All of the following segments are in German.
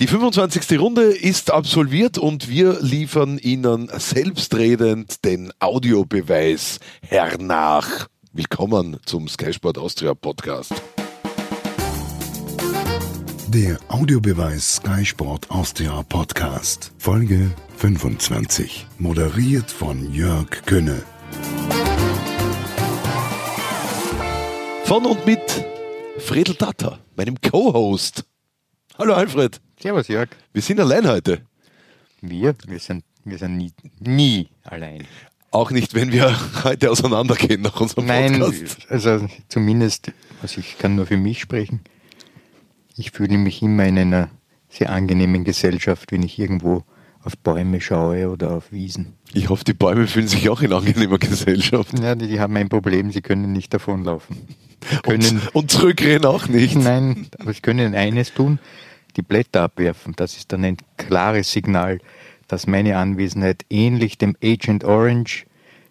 Die 25. Runde ist absolviert und wir liefern Ihnen selbstredend den Audiobeweis hernach. Willkommen zum Sky Sport Austria Podcast. Der Audiobeweis Sky Sport Austria Podcast, Folge 25, moderiert von Jörg Könne. Von und mit Fredel Datter, meinem Co-Host. Hallo Alfred. Servus Jörg. Wir sind allein heute. Wir? Wir sind, wir sind nie, nie allein. Auch nicht, wenn wir heute auseinandergehen nach unserem Nein, Podcast. also zumindest, also ich kann nur für mich sprechen. Ich fühle mich immer in einer sehr angenehmen Gesellschaft, wenn ich irgendwo auf Bäume schaue oder auf Wiesen. Ich hoffe, die Bäume fühlen sich auch in angenehmer Gesellschaft. Ja, die, die haben ein Problem, sie können nicht davonlaufen. Können, Und, und zurückrennen auch nicht. nein, aber sie können eines tun, die Blätter abwerfen. Das ist dann ein klares Signal, dass meine Anwesenheit ähnlich dem Agent Orange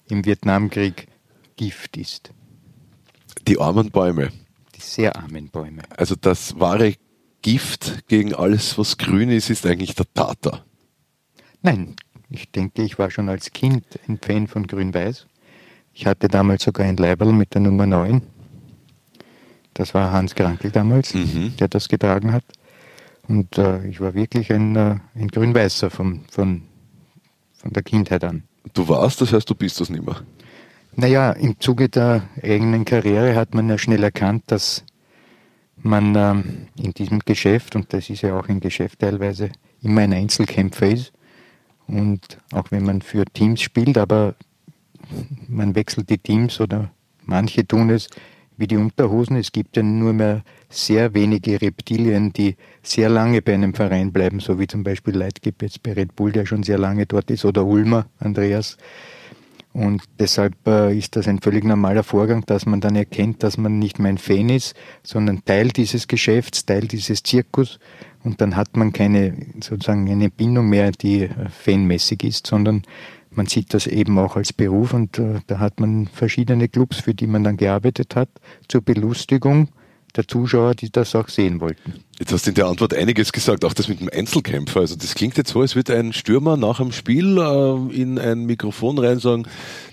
im Vietnamkrieg Gift ist. Die armen Bäume. Die sehr armen Bäume. Also das wahre Gift gegen alles, was grün ist, ist eigentlich der Tater. Nein, ich denke, ich war schon als Kind ein Fan von Grün-Weiß. Ich hatte damals sogar ein Leiberl mit der Nummer 9. Das war Hans Krankel damals, Mhm. der das getragen hat. Und äh, ich war wirklich ein, äh, ein Grün-Weißer von, von, von der Kindheit an. Du warst, das heißt, du bist das nicht mehr. Naja, im Zuge der eigenen Karriere hat man ja schnell erkannt, dass man ähm, in diesem Geschäft, und das ist ja auch ein Geschäft teilweise, immer ein Einzelkämpfer ist. Und auch wenn man für Teams spielt, aber man wechselt die Teams oder manche tun es wie die Unterhosen. Es gibt ja nur mehr sehr wenige Reptilien, die sehr lange bei einem Verein bleiben, so wie zum Beispiel Leitgeb jetzt bei Red Bull, der schon sehr lange dort ist, oder Ulmer, Andreas. Und deshalb äh, ist das ein völlig normaler Vorgang, dass man dann erkennt, dass man nicht mehr ein Fan ist, sondern Teil dieses Geschäfts, Teil dieses Zirkus. Und dann hat man keine sozusagen eine Bindung mehr, die äh, fanmäßig ist, sondern man sieht das eben auch als Beruf und äh, da hat man verschiedene Clubs, für die man dann gearbeitet hat, zur Belustigung der Zuschauer, die das auch sehen wollten. Jetzt hast du in der Antwort einiges gesagt, auch das mit dem Einzelkämpfer. Also das klingt jetzt so, als würde ein Stürmer nach dem Spiel äh, in ein Mikrofon rein sagen,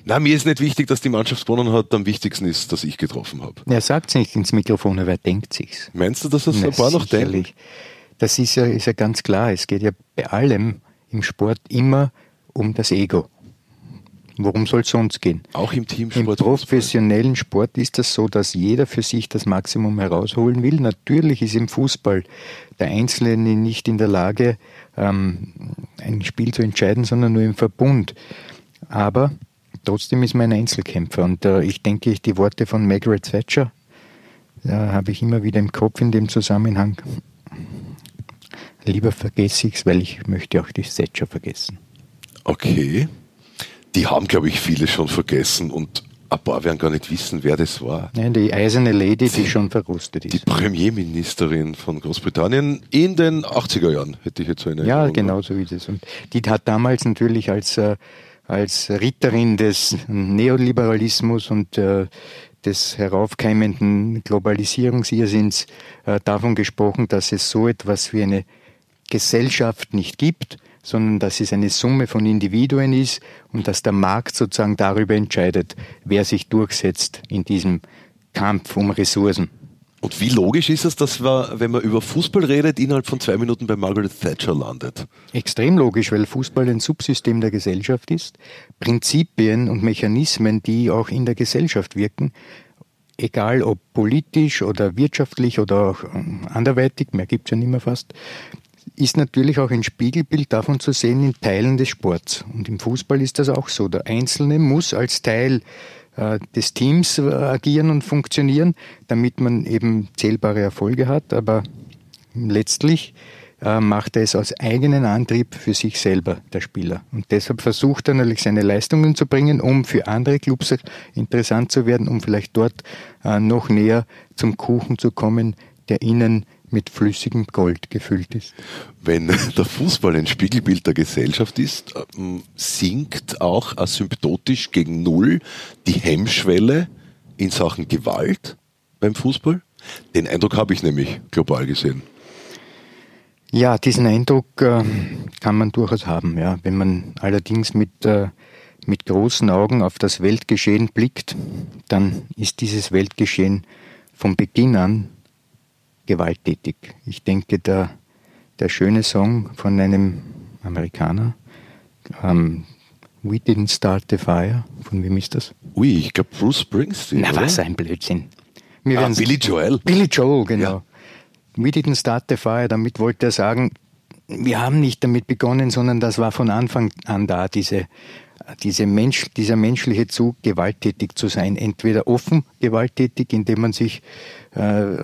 na, mir ist nicht wichtig, dass die Mannschaft gewonnen hat, am wichtigsten ist, dass ich getroffen habe. Er sagt es nicht ins Mikrofon, aber er denkt sich's. Meinst du, dass das Na, ein paar noch denken? sicherlich. Das ist ja, ist ja ganz klar. Es geht ja bei allem im Sport immer um das Ego. Worum soll es sonst gehen? Auch im Im Teamsport. professionellen Sport ist das so, dass jeder für sich das Maximum herausholen will. Natürlich ist im Fußball der Einzelne nicht in der Lage, ähm, ein Spiel zu entscheiden, sondern nur im Verbund. Aber trotzdem ist man ein Einzelkämpfer. Und äh, ich denke, ich die Worte von Margaret Thatcher äh, habe ich immer wieder im Kopf in dem Zusammenhang. Lieber vergesse ich es, weil ich möchte auch die Thatcher vergessen. Okay. Die haben, glaube ich, viele schon vergessen und ein paar werden gar nicht wissen, wer das war. Nein, die eiserne Lady, die schon verrostet Die ist. Premierministerin von Großbritannien in den 80er Jahren, hätte ich jetzt so eine Ja, genau so ist es. Und die hat damals natürlich als, äh, als Ritterin des Neoliberalismus und äh, des heraufkeimenden Globalisierungsirrsinns äh, davon gesprochen, dass es so etwas wie eine Gesellschaft nicht gibt, sondern dass es eine Summe von Individuen ist und dass der Markt sozusagen darüber entscheidet, wer sich durchsetzt in diesem Kampf um Ressourcen. Und wie logisch ist es, dass man, wenn man über Fußball redet, innerhalb von zwei Minuten bei Margaret Thatcher landet? Extrem logisch, weil Fußball ein Subsystem der Gesellschaft ist. Prinzipien und Mechanismen, die auch in der Gesellschaft wirken, egal ob politisch oder wirtschaftlich oder auch ähm, anderweitig, mehr gibt es ja nicht mehr fast, ist natürlich auch ein Spiegelbild davon zu sehen in Teilen des Sports. Und im Fußball ist das auch so. Der Einzelne muss als Teil äh, des Teams äh, agieren und funktionieren, damit man eben zählbare Erfolge hat. Aber letztlich äh, macht er es aus eigenen Antrieb für sich selber, der Spieler. Und deshalb versucht er natürlich seine Leistungen zu bringen, um für andere Clubs interessant zu werden, um vielleicht dort äh, noch näher zum Kuchen zu kommen, der ihnen mit flüssigem Gold gefüllt ist. Wenn der Fußball ein Spiegelbild der Gesellschaft ist, ähm, sinkt auch asymptotisch gegen Null die Hemmschwelle in Sachen Gewalt beim Fußball? Den Eindruck habe ich nämlich global gesehen. Ja, diesen Eindruck äh, kann man durchaus haben. Ja. Wenn man allerdings mit, äh, mit großen Augen auf das Weltgeschehen blickt, dann ist dieses Weltgeschehen von Beginn an gewalttätig. Ich denke, der, der schöne Song von einem Amerikaner, ähm, We Didn't Start the Fire, von wem ist das? Ui, ich glaube Bruce Springsteen. Na, oder? was ein Blödsinn. Wir Ah, Billy Joel. Billy Joel, genau. Ja. We didn't start the fire. Damit wollte er sagen, wir haben nicht damit begonnen, sondern das war von Anfang an da, diese, diese Mensch, dieser menschliche Zug, gewalttätig zu sein. Entweder offen gewalttätig, indem man sich äh,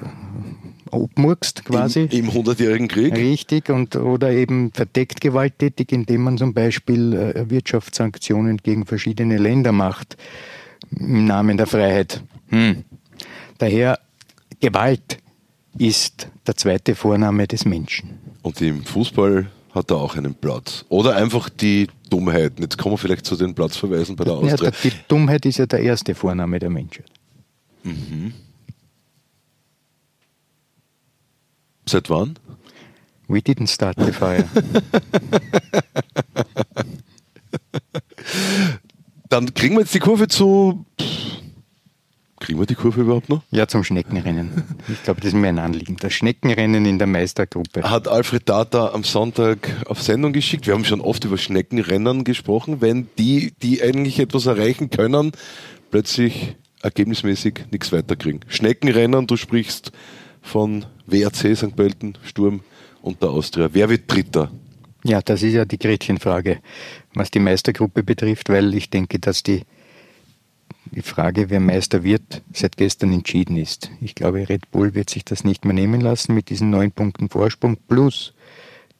obmurkst quasi. Im, Im Hundertjährigen Krieg. Richtig, und, oder eben verdeckt gewalttätig, indem man zum Beispiel äh, Wirtschaftssanktionen gegen verschiedene Länder macht, im Namen der Freiheit. Hm. Daher, Gewalt ist der zweite Vorname des Menschen. Und im Fußball hat er auch einen Platz. Oder einfach die Dummheit. Jetzt kommen wir vielleicht zu den Platzverweisen bei der Ja, Austria. die Dummheit ist ja der erste Vorname der Menschheit. Seit wann? We didn't start the fire. Dann kriegen wir jetzt die Kurve zu. Kriegen wir die Kurve überhaupt noch? ja, zum Schneckenrennen. Ich glaube, das ist mir ein Anliegen. Das Schneckenrennen in der Meistergruppe. Hat Alfred Data am Sonntag auf Sendung geschickt. Wir haben schon oft über Schneckenrennen gesprochen, wenn die, die eigentlich etwas erreichen können, plötzlich ergebnismäßig nichts weiterkriegen. Schneckenrennen, du sprichst von WRC St. Pölten, Sturm und der Austria. Wer wird Dritter? Ja, das ist ja die Gretchenfrage, was die Meistergruppe betrifft, weil ich denke, dass die, die Frage, wer Meister wird, seit gestern entschieden ist. Ich glaube, Red Bull wird sich das nicht mehr nehmen lassen mit diesen neun Punkten Vorsprung plus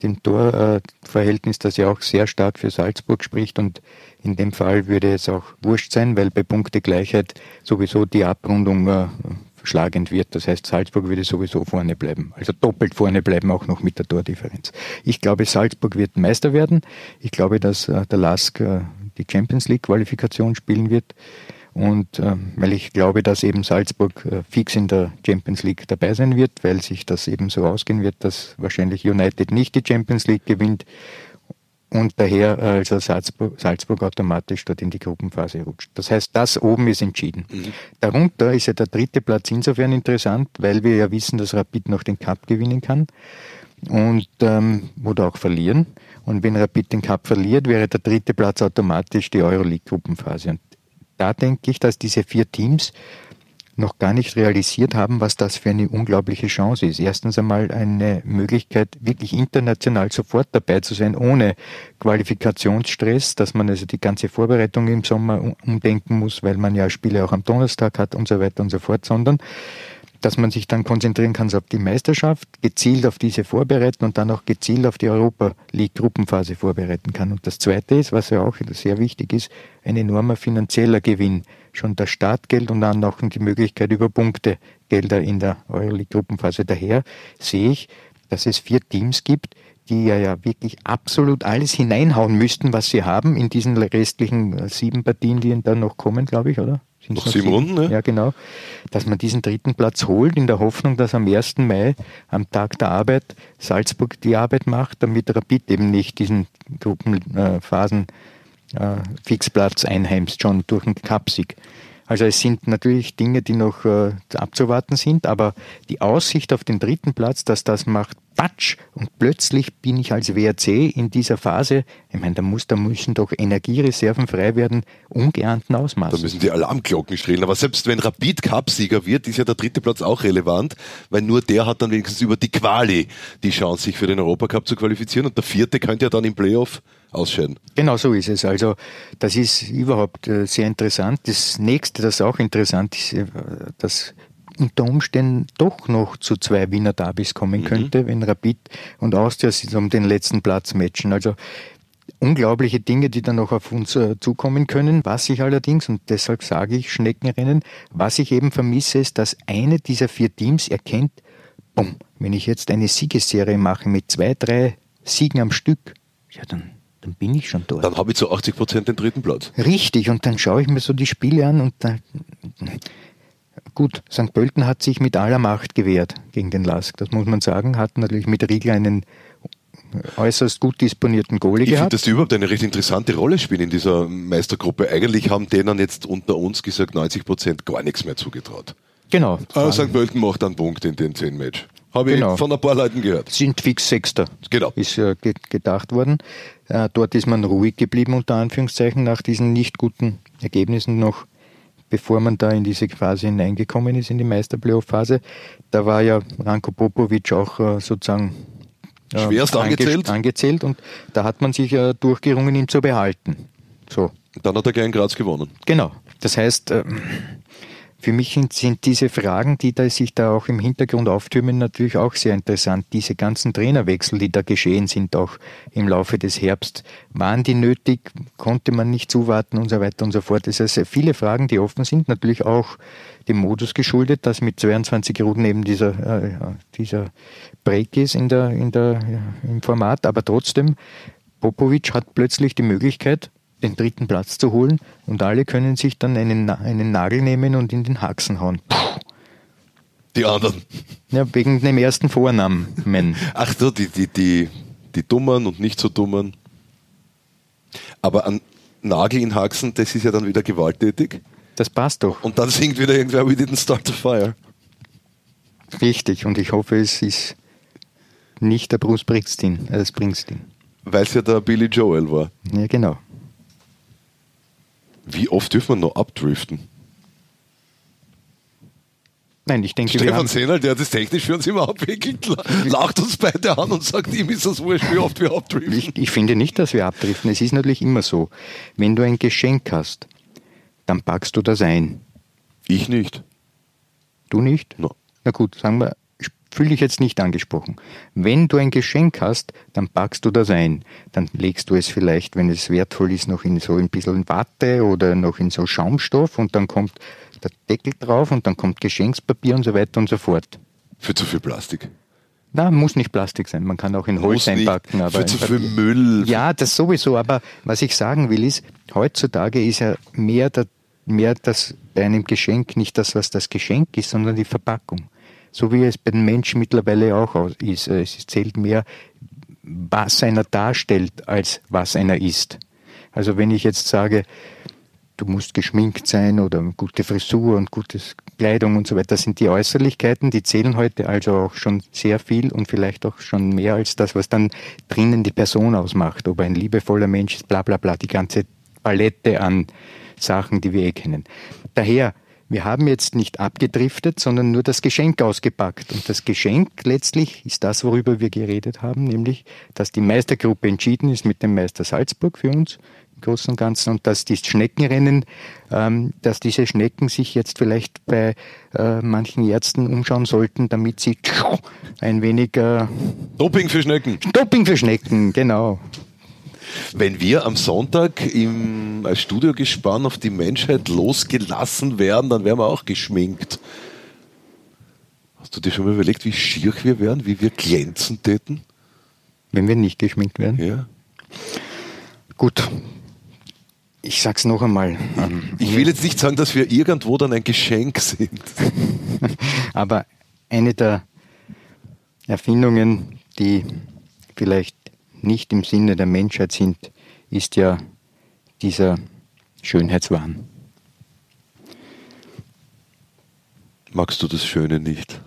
dem Torverhältnis, das ja auch sehr stark für Salzburg spricht. Und in dem Fall würde es auch wurscht sein, weil bei Punktegleichheit sowieso die Abrundung äh, schlagend wird. Das heißt, Salzburg würde sowieso vorne bleiben. Also doppelt vorne bleiben, auch noch mit der Tordifferenz. Ich glaube, Salzburg wird Meister werden. Ich glaube, dass äh, der Lask äh, die Champions League Qualifikation spielen wird. Und äh, weil ich glaube, dass eben Salzburg äh, fix in der Champions League dabei sein wird, weil sich das eben so ausgehen wird, dass wahrscheinlich United nicht die Champions League gewinnt und daher äh, also Salzburg, Salzburg automatisch dort in die Gruppenphase rutscht. Das heißt, das oben ist entschieden. Darunter ist ja der dritte Platz insofern interessant, weil wir ja wissen, dass Rapid noch den Cup gewinnen kann und ähm, oder auch verlieren. Und wenn Rapid den Cup verliert, wäre der dritte Platz automatisch die Euroleague-Gruppenphase. Und da denke ich, dass diese vier Teams noch gar nicht realisiert haben, was das für eine unglaubliche Chance ist. Erstens einmal eine Möglichkeit, wirklich international sofort dabei zu sein, ohne Qualifikationsstress, dass man also die ganze Vorbereitung im Sommer um- umdenken muss, weil man ja Spiele auch am Donnerstag hat und so weiter und so fort, sondern dass man sich dann konzentrieren kann auf die Meisterschaft, gezielt auf diese vorbereiten und dann auch gezielt auf die Europa League Gruppenphase vorbereiten kann. Und das Zweite ist, was ja auch sehr wichtig ist, ein enormer finanzieller Gewinn. Schon das Startgeld und dann auch die Möglichkeit über Punktegelder in der Euroleague Gruppenphase. Daher sehe ich, dass es vier Teams gibt, die ja, ja wirklich absolut alles hineinhauen müssten, was sie haben in diesen restlichen äh, sieben Partien, die dann noch kommen, glaube ich, oder? Sind's Noch sieben Runden, ne? Ja, genau. Dass man diesen dritten Platz holt, in der Hoffnung, dass am 1. Mai, am Tag der Arbeit, Salzburg die Arbeit macht, damit Rapid eben nicht diesen Gruppenphasen äh, Fixplatz einheimst, schon durch einen Cupsieg. Also es sind natürlich Dinge, die noch äh, abzuwarten sind, aber die Aussicht auf den dritten Platz, dass das macht Patsch und plötzlich bin ich als WRC in dieser Phase, ich meine, da, muss, da müssen doch Energiereserven frei werden, ungeahnten Da Ausmaßes. müssen die Alarmglocken schrillen. Aber selbst wenn Rapid Cup-Sieger wird, ist ja der dritte Platz auch relevant, weil nur der hat dann wenigstens über die Quali die Chance, sich für den Europacup zu qualifizieren und der vierte könnte ja dann im Playoff ausscheiden. Genau so ist es. Also das ist überhaupt äh, sehr interessant. Das nächste, das auch interessant ist, äh, dass unter Umständen doch noch zu zwei Wiener Derbys kommen könnte, wenn Rapid und Austria sich um den letzten Platz matchen. Also unglaubliche Dinge, die dann noch auf uns äh, zukommen können. Was ich allerdings, und deshalb sage ich Schneckenrennen, was ich eben vermisse, ist, dass eine dieser vier Teams erkennt, bumm, wenn ich jetzt eine Siegesserie mache mit zwei, drei Siegen am Stück, ja, dann, dann bin ich schon dort. Dann habe ich zu 80 Prozent den dritten Platz. Richtig, und dann schaue ich mir so die Spiele an und da, gut, St. Pölten hat sich mit aller Macht gewehrt gegen den Lask, das muss man sagen, hat natürlich mit Riegel einen äußerst gut disponierten Goalie Ich finde, gehabt. dass die überhaupt eine recht interessante Rolle spielen in dieser Meistergruppe. Eigentlich haben denen jetzt unter uns gesagt 90 Prozent gar nichts mehr zugetraut. Genau. Ah, St. Pölten macht einen Punkt in den zehn Match. Habe Genau. ich von ein paar Leuten gehört. sind fix Sechster. Genau. Ist äh, ge gedacht worden. Äh, dort ist man ruhig geblieben, unter Anführungszeichen, nach diesen nicht guten Ergebnissen noch, bevor man da in diese Phase hineingekommen ist, in die Meisterplayoff-Phase. Da war ja Ranko Popovic auch äh, sozusagen äh, Schwerst ange- angezählt. angezählt und da hat man sich ja durchgerungen, ihn zu behalten. So. Dann hat er gleich in Graz gewonnen. Genau. Das heißt, ähm, für mich sind- diese Fragen, die da sich da auch im Hintergrund auftürmen, natürlich auch sehr interessant. Diese ganzen Trainerwechsel, die da geschehen sind, auch im Laufe des Herbst, waren die nötig? Konnte man nicht zuwarten und so weiter und so fort? Das heißt, viele Fragen, die offen sind, natürlich auch dem Modus geschuldet, dass mit 22 Runden eben dieser, äh, dieser Break ist in der, in der, ja, im Format, aber trotzdem, Popovic hat plötzlich die Möglichkeit, den dritten Platz zu holen und alle können sich dann einen, einen Nagel nehmen und in den Haxen hauen. Puh. Die anderen. Ja, wegen dem ersten Vornamen. Ach so, die, die, die, die Dummen und nicht so Dummen. Aber ein Nagel in Haxen, das ist ja dann wieder gewalttätig. Das passt doch. Und dann singt wieder irgendwer, we didn't start the fire. Richtig. Und ich hoffe, es ist nicht der Bruce Springsteen. Äh, Springsteen. Weil es ja der Billy Joel war. Ja, genau. Wie oft dürfen wir noch abdriften? Nein, ich denke, Stefan Sehnal, der das technisch für uns immer abwickelt, lacht uns beide an und sagt, ihm ist das wurscht, wie oft wir abdriften. ich, ich finde nicht, dass wir abdriften. Es ist natürlich immer so. Wenn du ein Geschenk hast, dann packst du das ein. Ich nicht. Du nicht? No. Na gut, sagen wir, fühle dich jetzt nicht angesprochen. Wenn du ein Geschenk hast, dann packst du das ein. Dann legst du es vielleicht, wenn es wertvoll ist, noch in so ein bisschen Watte oder noch in so Schaumstoff und dann kommt der Deckel drauf und dann kommt Geschenkspapier und so weiter und so fort. Für zu viel Plastik. Na, muss nicht Plastik sein, man kann auch in Holz Muss nicht. einpacken. Aber Für zu viel Müll. Ja, das sowieso, aber was ich sagen will ist, heutzutage ist ja mehr, der, mehr das bei einem Geschenk nicht das, was das Geschenk ist, sondern die Verpackung. So wie es bei den Menschen mittlerweile auch ist. Es zählt mehr, was einer darstellt, als was einer ist. Also wenn ich jetzt sage, du musst geschminkt sein oder gute Frisur und gute Kleidung und so weiter. Das sind die Äußerlichkeiten, die zählen heute also auch schon sehr viel und vielleicht auch schon mehr als das, was dann drinnen die Person ausmacht. Ob ein liebevoller Mensch ist, bla bla bla, die ganze Palette an Sachen, die wir eh kennen. Daher, wir haben jetzt nicht abgedriftet, sondern nur das Geschenk ausgepackt. Und das Geschenk letztlich ist das, worüber wir geredet haben, nämlich, dass die Meistergruppe entschieden ist mit dem Meister Salzburg für uns im Großen und Ganzen und dass die Schneckenrennen, ähm, dass diese Schnecken sich jetzt vielleicht bei äh, manchen Ärzten umschauen sollten, damit sie ein wenig äh, Doping für Schnecken. Doping für Schnecken, genau. Wenn wir am Sonntag im als Studiogespann auf die Menschheit losgelassen werden, dann werden wir auch geschminkt. Hast du dir schon mal überlegt, wie schier wir wären, wie wir glänzen täten? Wenn wir nicht geschminkt werden. Ja. Gut. Ich sag's noch einmal. Ähm, Ich will jetzt nicht sagen, dass wir irgendwo dann ein Geschenk sind. Aber eine der Erfindungen, die vielleicht nicht im Sinne der Menschheit sind, ist ja dieser Schönheitswahn. Magst du das Schöne nicht?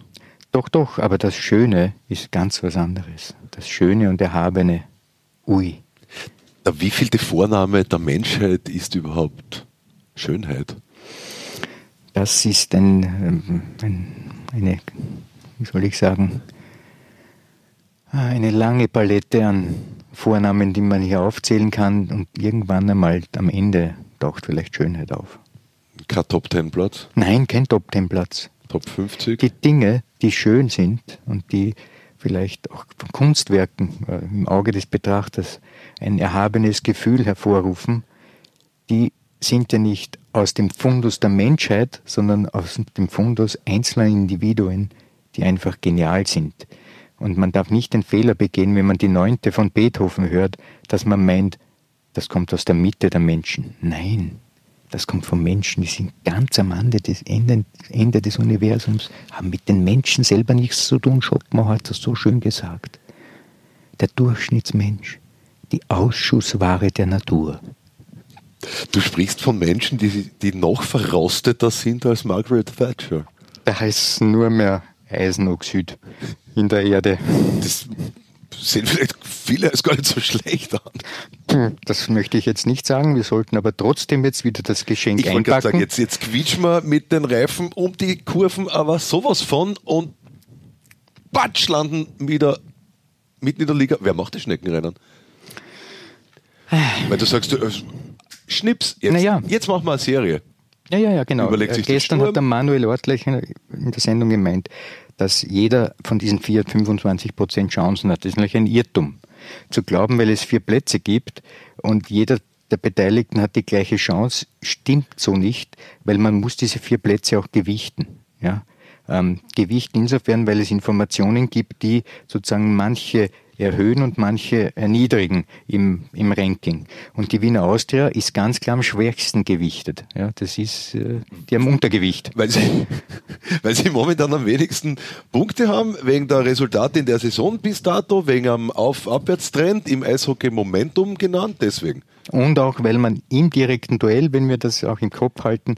Doch, doch, aber das Schöne ist ganz was anderes. Das Schöne und Erhabene. Ui. Der wievielte Vorname der Menschheit ist überhaupt Schönheit? Das ist ein, ähm, ein, eine, wie soll ich sagen, eine lange Palette an Vornamen, die man hier aufzählen kann und irgendwann einmal am Ende taucht vielleicht Schönheit auf. Kein Top Ten Platz, Nein, kein Top Ten Platz. Top 50. Die Dinge, die schön sind und die vielleicht auch von Kunstwerken äh, im Auge des Betrachters ein erhabenes Gefühl hervorrufen, die sind ja nicht aus dem Fundus der Menschheit, sondern aus dem Fundus einzelner Individuen, die einfach genial sind. Und man darf nicht den Fehler begehen, wenn man die neunte von Beethoven hört, dass man meint, das kommt aus der Mitte der Menschen. Nein, das kommt von Menschen, die sind ganz am Ende des, Ende, Ende des Universums, haben mit den Menschen selber nichts zu tun. Schopenhauer hat das so schön gesagt. der Durchschnittsmensch, die Ausschussware der Natur. Du sprichst von Menschen, die, die noch verrosteter sind als Margaret Thatcher. Da heißt nur mehr Eisenoxid in der Erde. Das sehen vielleicht viele als gar nicht so schlecht an. Das möchte ich jetzt nicht sagen. Wir sollten aber trotzdem jetzt wieder das Geschenk ich einpacken. Ich sagen, jetzt, jetzt quietschen wir mit den Reifen um die Kurven, aber sowas von und batsch landen wieder mitten in der Liga. Wer macht die Schneckenrennen? Weil du sagst, du, äh, Schnips, jetzt, naja. jetzt machen wir eine Serie. Ja, ja, ja, genau. Äh, gestern hat der Manuel Ortlich in der Sendung gemeint, dass jeder von diesen vier 25 Prozent Chancen hat. Das ist natürlich ein Irrtum. Zu glauben, weil es vier Plätze gibt und jeder der Beteiligten hat die gleiche Chance, stimmt so nicht, weil man muss diese vier Plätze auch gewichten. Ja? Ähm, gewichten insofern, weil es Informationen gibt, die sozusagen manche erhöhen und manche erniedrigen im, im Ranking. Und die Wiener Austria ist ganz klar am schwächsten gewichtet. Ja, das ist, äh, die haben Untergewicht. Weil sie, weil sie momentan am wenigsten Punkte haben, wegen der Resultate in der Saison bis dato, wegen am Auf Abwärtstrend im Eishockey Momentum genannt, deswegen. Und auch, weil man im direkten Duell, wenn wir das auch im Kopf halten,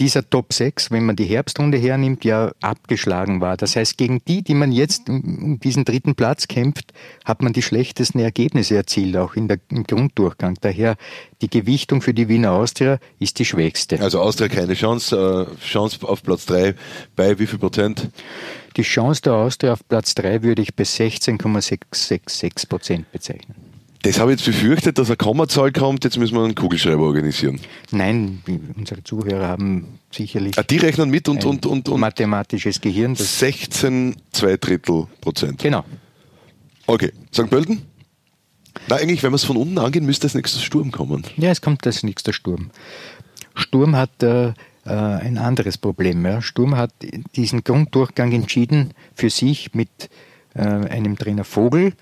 dieser Top 6, wenn man die Herbstrunde hernimmt, ja abgeschlagen war. Das heißt, gegen die, die man jetzt um diesen dritten Platz kämpft, hat man die schlechtesten Ergebnisse erzielt, auch in der, im Grunddurchgang. Daher die Gewichtung für die Wiener Austria ist die schwächste. Also Austria keine Chance, äh, Chance auf Platz 3 bei wie viel Prozent? Die Chance der Austria auf Platz 3 würde ich bei 16,666 Prozent bezeichnen. Das habe ich jetzt befürchtet, dass eine Kommazahl kommt, jetzt müssen wir einen Kugelschreiber organisieren. Nein, unsere Zuhörer haben sicherlich. Ah, die rechnen mit und, und, und, und. Mathematisches Gehirn. 16 zwei Drittel Prozent. Genau. Okay. St. Pölten? Na, eigentlich, wenn wir es von unten angehen, müsste als nächstes Sturm kommen. Ja, es kommt als nächster Sturm. Sturm hat äh, äh, ein anderes Problem. Ja. Sturm hat diesen Grunddurchgang entschieden für sich mit äh, einem Trainer Vogel,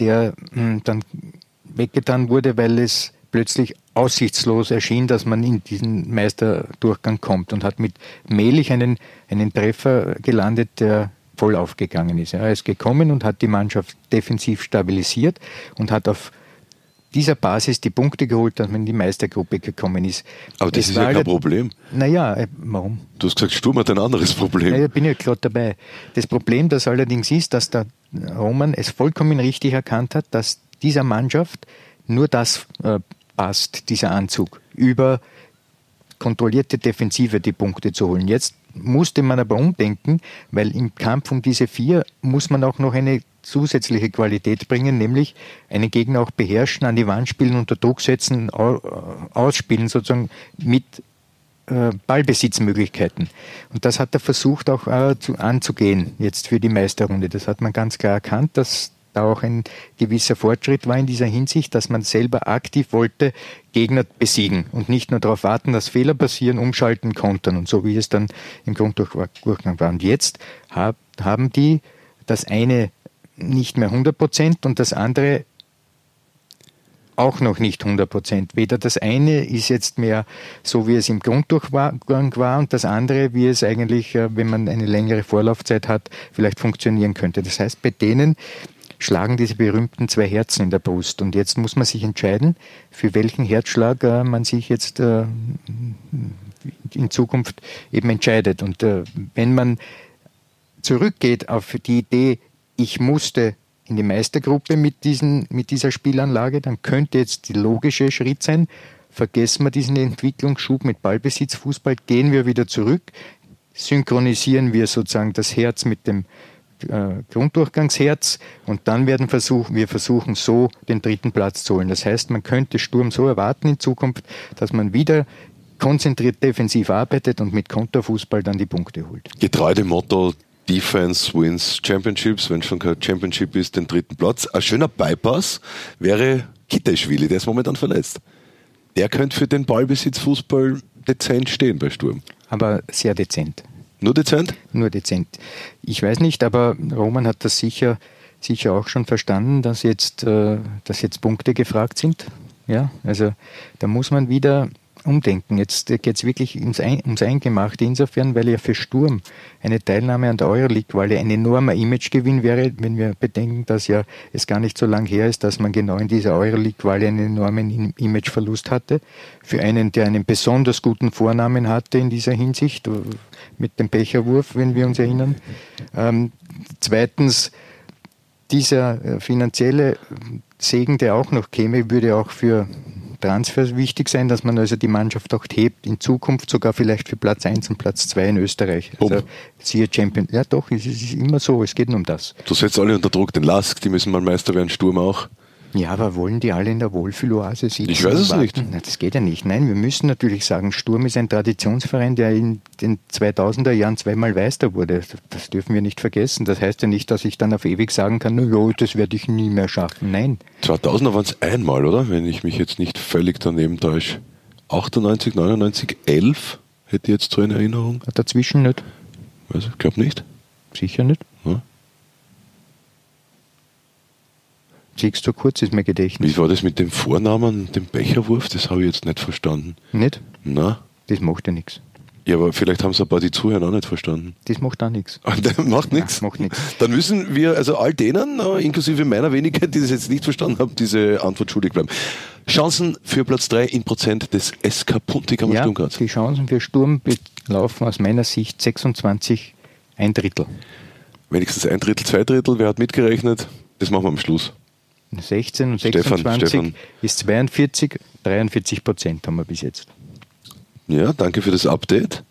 der hm, dann weggetan wurde, weil es plötzlich aussichtslos erschien, dass man in diesen Meisterdurchgang kommt und hat mit Mehlig einen, einen Treffer gelandet, der voll aufgegangen ist. Er ist gekommen und hat die Mannschaft defensiv stabilisiert und hat auf dieser Basis die Punkte geholt, dass man in die Meistergruppe gekommen ist. Aber das, das ist ja kein Problem. Naja, äh, warum? Du hast gesagt, Sturm hat ein anderes Problem. Ja, ich bin ja gerade dabei. Das Problem, das allerdings ist, dass der Roman es vollkommen richtig erkannt hat, dass dieser Mannschaft nur das äh, passt, dieser Anzug, über kontrollierte Defensive die Punkte zu holen. Jetzt musste man aber umdenken, weil im Kampf um diese vier muss man auch noch eine zusätzliche Qualität bringen, nämlich einen Gegner auch beherrschen, an die Wand spielen, unter Druck setzen, ausspielen, sozusagen mit äh, Ballbesitzmöglichkeiten. Und das hat er versucht auch äh, zu, anzugehen jetzt für die Meisterrunde. Das hat man ganz klar erkannt, dass da auch ein gewisser Fortschritt war in dieser Hinsicht, dass man selber aktiv wollte Gegner besiegen und nicht nur darauf warten, dass Fehler passieren, umschalten, kontern und so wie es dann im Grunddurchgang war. Und jetzt hab, haben die das eine nicht mehr 100 Prozent und das andere auch noch nicht 100 Prozent. Weder das eine ist jetzt mehr so, wie es im Grunddurchgang war und das andere, wie es eigentlich, äh, wenn man eine längere Vorlaufzeit hat, vielleicht funktionieren könnte. Das heißt, bei denen schlagen diese berühmten zwei Herzen in der Brust. Und jetzt muss man sich entscheiden, für welchen Herzschlag äh, man sich jetzt äh, in Zukunft eben entscheidet. Und wenn man zurückgeht auf die Idee, ich musste in die Meistergruppe mit, diesen, mit dieser Spielanlage, dann könnte jetzt der logische Schritt sein, vergessen wir diesen Entwicklungsschub mit Ballbesitz, Fußball, gehen wir wieder zurück, synchronisieren wir sozusagen das Herz mit dem äh, Grunddurchgangsherz und dann werden versuch, wir versuchen so den dritten Platz zu holen. Das heißt, man könnte Sturm so erwarten in Zukunft, dass man wieder konzentriert defensiv arbeitet und mit Konterfußball dann die Punkte holt. Getreu dem Motto, Defense wins Championships, wenn schon kein Championship ist, den dritten Platz. Ein schöner Bypass wäre Kitteschwili, der ist momentan verletzt. Der könnte für den Ballbesitz Fußball dezent stehen bei Sturm. Aber sehr dezent. Nur dezent? Nur dezent. Ich weiß nicht, aber Roman hat das sicher, sicher auch schon verstanden, dass jetzt, äh, dass jetzt Punkte gefragt sind. Ja, also da muss man wieder umdenken. Jetzt geht es wirklich ins ums Eingemachte. Insofern, weil ja für Sturm eine Teilnahme an der Euroleague-Wahl ein enormer Imagegewinn wäre, wenn wir bedenken, dass ja es gar nicht so lang her ist, dass man genau in dieser Euroleague-Wahl einen enormen Imageverlust hatte. Für einen, der einen besonders guten Vornamen hatte in dieser Hinsicht, mit dem Becherwurf, wenn wir uns erinnern. Ähm, zweitens, dieser äh, finanzielle Segen, der auch noch käme, würde auch für Transfers wichtig sein, dass man also die Mannschaft auch hebt, in Zukunft sogar vielleicht für Platz 1 und Platz 2 in Österreich. Also siehe Champion. Ja doch, es ist immer so, es geht nur um das. Du setzt alle unter Druck, den Lask, die müssen mal Meister werden, Sturm auch. Ja, aber wollen die alle in der Wohlfühloase sitzen? Ich weiß es nicht. Das geht ja nicht. Nein, wir müssen natürlich sagen, Sturm ist ein Traditionsverein, der in den 2000er Jahren zweimal Meister wurde. Das dürfen wir nicht vergessen. Das heißt ja nicht, dass ich dann auf ewig sagen kann, no, das werde ich nie mehr schaffen. Nein. 2000er waren es einmal, oder? Wenn ich mich jetzt nicht völlig daneben täusche. 98, 99, 11 hätte ich jetzt so in Erinnerung. Dazwischen nicht? Ich glaube nicht. Sicher nicht? Ja. Siehst du kurz ist mein Gedächtnis. Wie war das mit dem Vornamen, dem Becherwurf? Das habe ich jetzt nicht verstanden. Nicht? Na? Das macht ja nichts. Ja, aber vielleicht haben es ein paar die Zuhörer auch nicht verstanden. Das macht auch nichts. macht nichts? Macht nichts. Dann müssen wir, also all denen, äh, inklusive meiner Wenigkeit, die das jetzt nicht verstanden haben, diese Antwort schuldig bleiben. Chancen für Platz 3 in Prozent des SK Puntigammer ja, Sturmgraz. Die Chancen für Sturm laufen aus meiner Sicht 26, ein Drittel. Wenigstens ein Drittel, zwei Drittel. Wer hat mitgerechnet? Das machen wir am Schluss. 16 und 26 Stefan, Stefan. ist 42, 43 Prozent haben wir bis jetzt. Ja, danke für das Update.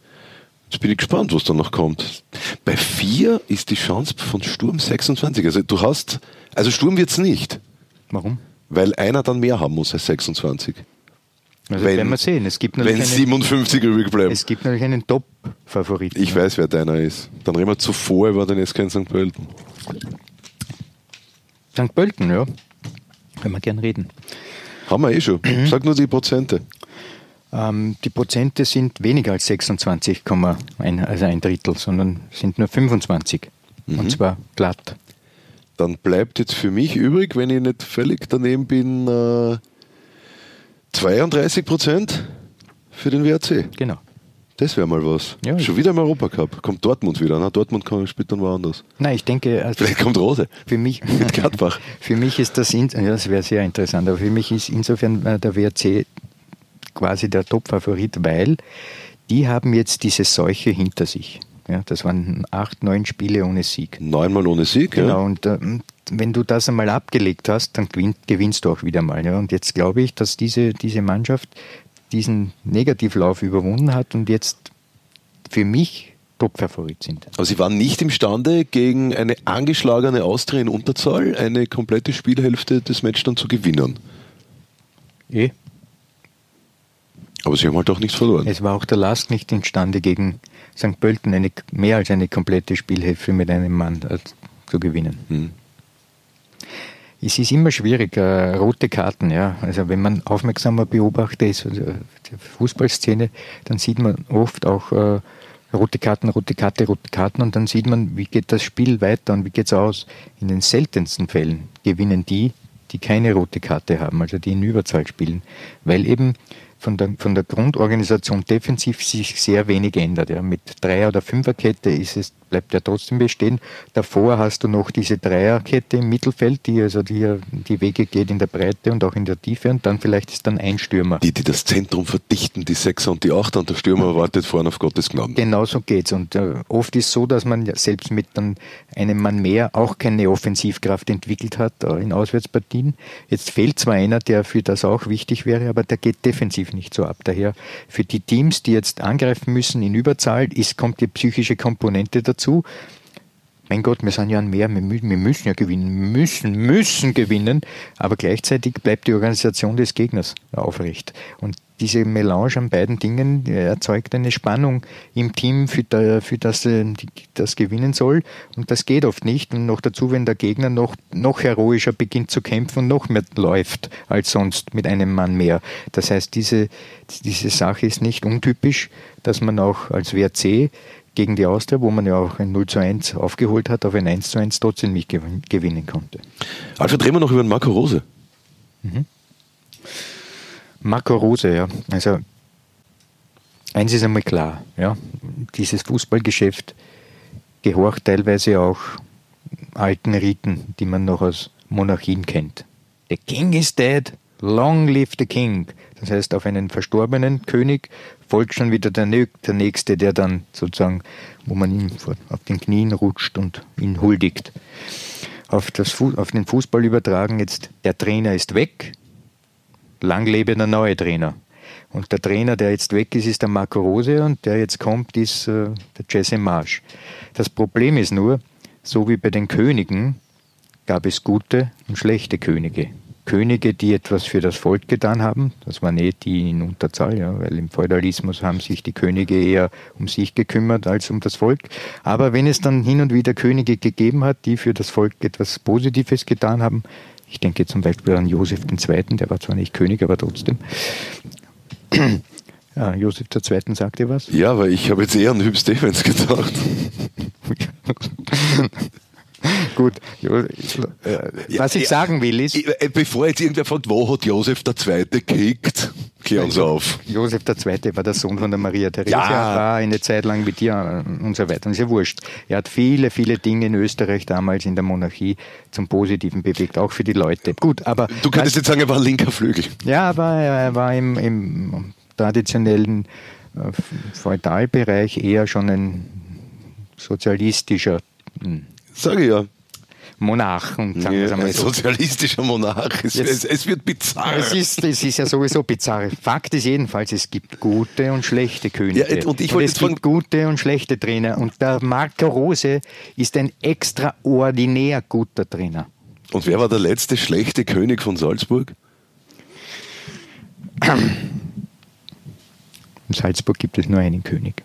Jetzt bin ich gespannt, was da noch kommt. Bei 4 ist die Chance von Sturm 26. Also du hast, also Sturm wird es nicht. Warum? Weil einer dann mehr haben muss als 26. Also wenn, werden wir sehen. Es gibt wenn 57 übrig bleiben. Es gibt natürlich einen Top-Favoriten. Ich weiß, wer deiner ist. Dann reden wir zuvor über den SK in St. Pölten. St. Pölten, ja. Können wir gern reden. Haben wir eh schon. Mhm. Sag nur die Prozente. Ähm, die Prozente sind weniger als 26,1, also ein Drittel, sondern sind nur 25. Mhm. Und zwar glatt. Dann bleibt jetzt für mich übrig, wenn ich nicht völlig daneben bin, äh, 32 Prozent für den WRC. Genau. Das wäre mal was. Ja, Schon wieder im Europacup. Kommt Dortmund wieder. Na, Dortmund kann, spielt dann woanders. Nein, ich denke. Also Vielleicht kommt Rose. Für mich, mit Gladbach. für mich ist das, in, ja, das wäre sehr interessant, aber für mich ist insofern äh, der WRC quasi der Top-Favorit, weil die haben jetzt diese Seuche hinter sich. Ja, das waren acht, neun Spiele ohne Sieg. Neunmal ohne Sieg, genau, ja. und äh, wenn du das einmal abgelegt hast, dann gewinnt, gewinnst du auch wieder mal. Ja. Und jetzt glaube ich, dass diese, diese Mannschaft diesen Negativlauf überwunden hat und jetzt für mich Top-Favorit sind. Aber sie waren nicht imstande, gegen eine angeschlagene Austria in Unterzahl eine komplette Spielhälfte des Matches dann zu gewinnen. Eh. Aber sie haben halt auch nichts verloren. Es war auch der Last nicht imstande, gegen St. Pölten eine, mehr als eine komplette Spielhälfte mit einem Mann äh, zu gewinnen. Hm es ist immer schwierig, äh, rote Karten, ja. Also wenn man aufmerksamer Beobachter ist, also die Fußballszene, dann sieht man oft auch äh, rote Karten, rote Karte, rote Karten und dann sieht man, wie geht das Spiel weiter und wie geht es aus. In den seltensten Fällen gewinnen die, die keine rote Karte haben, also die in Überzahl spielen, weil eben von der, von der Grundorganisation defensiv sich sehr wenig ändert. Ja. Mit Dreier- oder Fünferkette ist es, bleibt ja trotzdem bestehen. Davor hast du noch diese Dreierkette im Mittelfeld, die also die, die Wege geht in der Breite und auch in der Tiefe und dann vielleicht ist dann ein Stürmer. Die, die das Zentrum verdichten, die Sechser und die Achter und der Stürmer wartet vorne auf Gottes Gnaden. Genau so geht's und äh, oft ist so, dass man selbst mit dann einem Mann mehr auch keine Offensivkraft entwickelt hat äh, in Auswärtspartien. Jetzt fehlt zwar einer, der für das auch wichtig wäre, aber der geht defensiv nicht so ab. Daher für die Teams, die jetzt angreifen müssen in Überzahl, ist, kommt die psychische Komponente dazu. Mein Gott, wir sind ja ein Mehr, wir müssen ja gewinnen, müssen, müssen gewinnen, aber gleichzeitig bleibt die Organisation des Gegners aufrecht. Und diese Melange an beiden Dingen erzeugt eine Spannung im Team, für, für das äh, das gewinnen soll. Und das geht oft nicht. Und noch dazu, wenn der Gegner noch, noch heroischer beginnt zu kämpfen und noch mehr läuft als sonst mit einem Mann mehr. Das heißt, diese, diese Sache ist nicht untypisch, dass man auch als WRC gegen die Austria, wo man ja auch ein 0 zu 1 aufgeholt hat, auf ein 1 zu 1 trotzdem nicht gewinnen konnte. Alfred, reden wir noch über den Marco Rose. Mhm. Marco Rose, ja. Also eins ist einmal klar, ja, dieses Fußballgeschäft gehorcht teilweise auch alten Riten, die man noch aus Monarchien kennt. The king is dead, long live the king. Das heißt, auf einen verstorbenen König folgt schon wieder der, Nächste, der dann sozusagen, wo man ihm auf den Knien rutscht und ihn huldigt. Auf, das, auf den Fußball übertragen jetzt, der Trainer ist weg, lang lebe der neue Trainer. Und der Trainer, der jetzt weg ist, ist der Marco Rose und der jetzt kommt, ist äh, der Jesse Marsch. Das Problem ist nur, so wie bei den Königen gab es gute und schlechte Könige. Könige, die etwas für das Volk getan haben, das waren eh die in Unterzahl, ja, weil im Feudalismus haben sich die Könige eher um sich gekümmert als um das Volk. Aber wenn es dann hin und wieder Könige gegeben hat, die für das Volk etwas Positives getan haben, ich denke zum Beispiel an Josef II., der war zwar nicht König, aber trotzdem. Ja, Josef II. sagte was? Ja, weil ich habe jetzt eher an Hüb Stevens gedacht. Gut, was ich sagen will ist. Äh, bevor jetzt irgendwer fragt, wo hat Josef II. gekickt? Klär uns auf. Josef II. war der Sohn von der Maria Theresia, ja. war eine Zeit lang mit ihr und so weiter. Und ist ja wurscht. Er hat viele, viele Dinge in Österreich damals in der Monarchie zum Positiven bewegt, auch für die Leute. Gut, aber. Du könntest jetzt sagen, er war ein linker Flügel. Ja, aber er war im, im traditionellen äh, Feudalbereich eher schon ein sozialistischer hm, Sage ich ja. Monarchen, sagen wir ja, mal so. Sozialistischer Monarch. Es, es, es, wird bizarr. Es ist, es ist ja sowieso bizarr. Fakt ist jedenfalls, es gibt gute und schlechte Könige. Ja, und ich und es gibt gute und schlechte Trainer. Und der Marco Rose ist ein extraordinär guter Trainer. Und wer war der letzte schlechte König von Salzburg? In Salzburg gibt es nur einen König.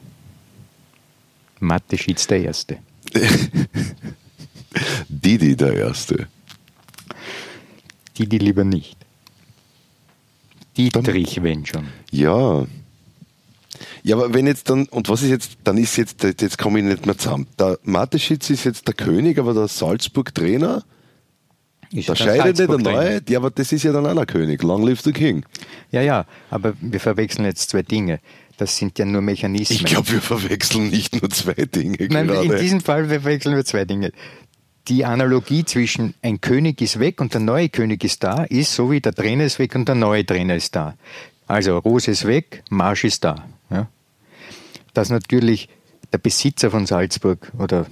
Mateschitz der Erste. Didi der Erste. Didi lieber nicht. Dietrich, wenn schon. Ja. Ja, aber wenn jetzt dann, und was ist jetzt, dann ist jetzt, jetzt komme ich nicht mehr zusammen. Der Mateschitz ist jetzt der König, aber der Salzburg-Trainer, der Scheidende, der Neue, ja, aber das ist ja dann auch der König. Long live the King. Ja, ja, aber wir verwechseln jetzt zwei Dinge. Das sind ja nur Mechanismen. Ich glaube, wir verwechseln nicht nur zwei Dinge. Nein, gerade. in diesem Fall verwechseln wir zwei Dinge. Die Analogie zwischen ein König ist weg und der neue König ist da, ist so wie der Trainer ist weg und der neue Trainer ist da. Also Rose ist weg, Marsch ist da. Ja? Dass natürlich der Besitzer von Salzburg oder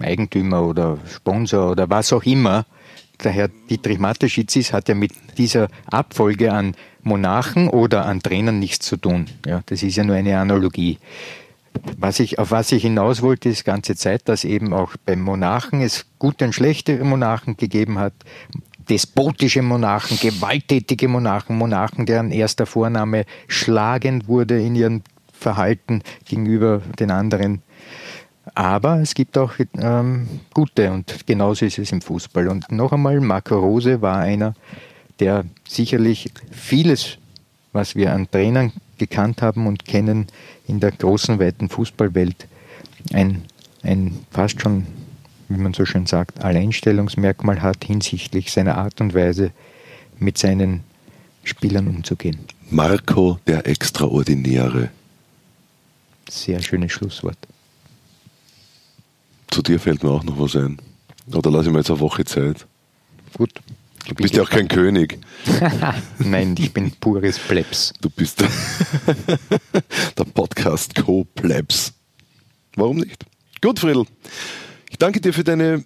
Eigentümer oder Sponsor oder was auch immer, der Herr Dietrich Mateschitz hat ja mit dieser Abfolge an Monarchen oder an Trainern nichts zu tun. Ja, das ist ja nur eine Analogie. Was ich, auf was ich hinaus wollte, ist ganze Zeit, dass eben auch beim Monarchen es gute und schlechte Monarchen gegeben hat, despotische Monarchen, gewalttätige Monarchen, Monarchen, deren erster Vorname schlagend wurde in ihrem Verhalten gegenüber den anderen. Aber es gibt auch ähm, gute und genauso ist es im Fußball. Und noch einmal, Marco Rose war einer, der sicherlich vieles, was wir an Trainern gekannt haben und kennen in der großen, weiten Fußballwelt, ein, ein fast schon, wie man so schön sagt, Alleinstellungsmerkmal hat hinsichtlich seiner Art und Weise, mit seinen Spielern umzugehen. Marco der Extraordinäre. Sehr schönes Schlusswort. Zu dir fällt mir auch noch was ein. Oder lasse ich mir jetzt eine Woche Zeit? Gut. Du bist ja auch kein König. Nein, ich bin pures Plebs. Du bist der, Podcast Co-Plebs. Warum nicht? Gut, Friedel. Ich danke dir für deine,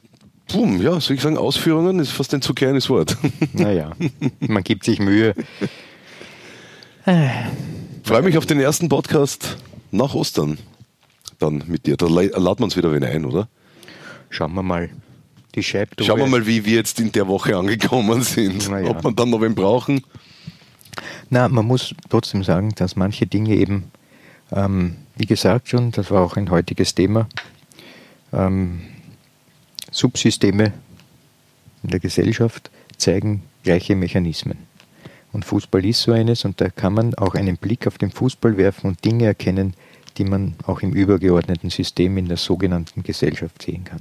boom, ja, soll ich sagen, Ausführungen? Ist fast ein zu kleines Wort. Naja, man gibt sich Mühe. Freue mich auf den ersten Podcast nach Ostern. Dann mit dir. Da laden wir uns wieder wen ein, oder? Schauen wir mal die Scheibtore. Schauen wir mal, wie wir jetzt in der Woche angekommen sind. Ja. Ob wir dann noch wen brauchen. Na, man muss trotzdem sagen, dass manche Dinge eben, ähm, wie gesagt schon, das war auch ein heutiges Thema, ähm, Subsysteme in der Gesellschaft zeigen gleiche Mechanismen. Und Fußball ist so eines und da kann man auch einen Blick auf den Fußball werfen und Dinge erkennen, die man auch im übergeordneten System in der sogenannten Gesellschaft sehen kann.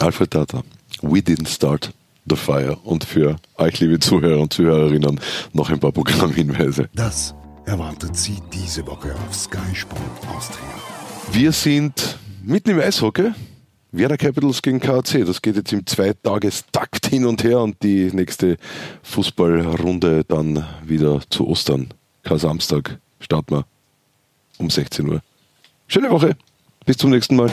Alfred Tata, we didn't start the fire. Und für euch, liebe Zuhörer und Zuhörerinnen, noch ein paar Programmhinweise. Das erwartet Sie diese Woche auf Sky Sport Austria. Wir sind mitten im Eishockey. Werder Capitals gegen KAC. Das geht jetzt im Zweitagestakt hin und her und die nächste Fußballrunde dann wieder zu Ostern. Kein Samstag. Starten wir um 16 Uhr. Schöne Woche. Bis zum nächsten Mal.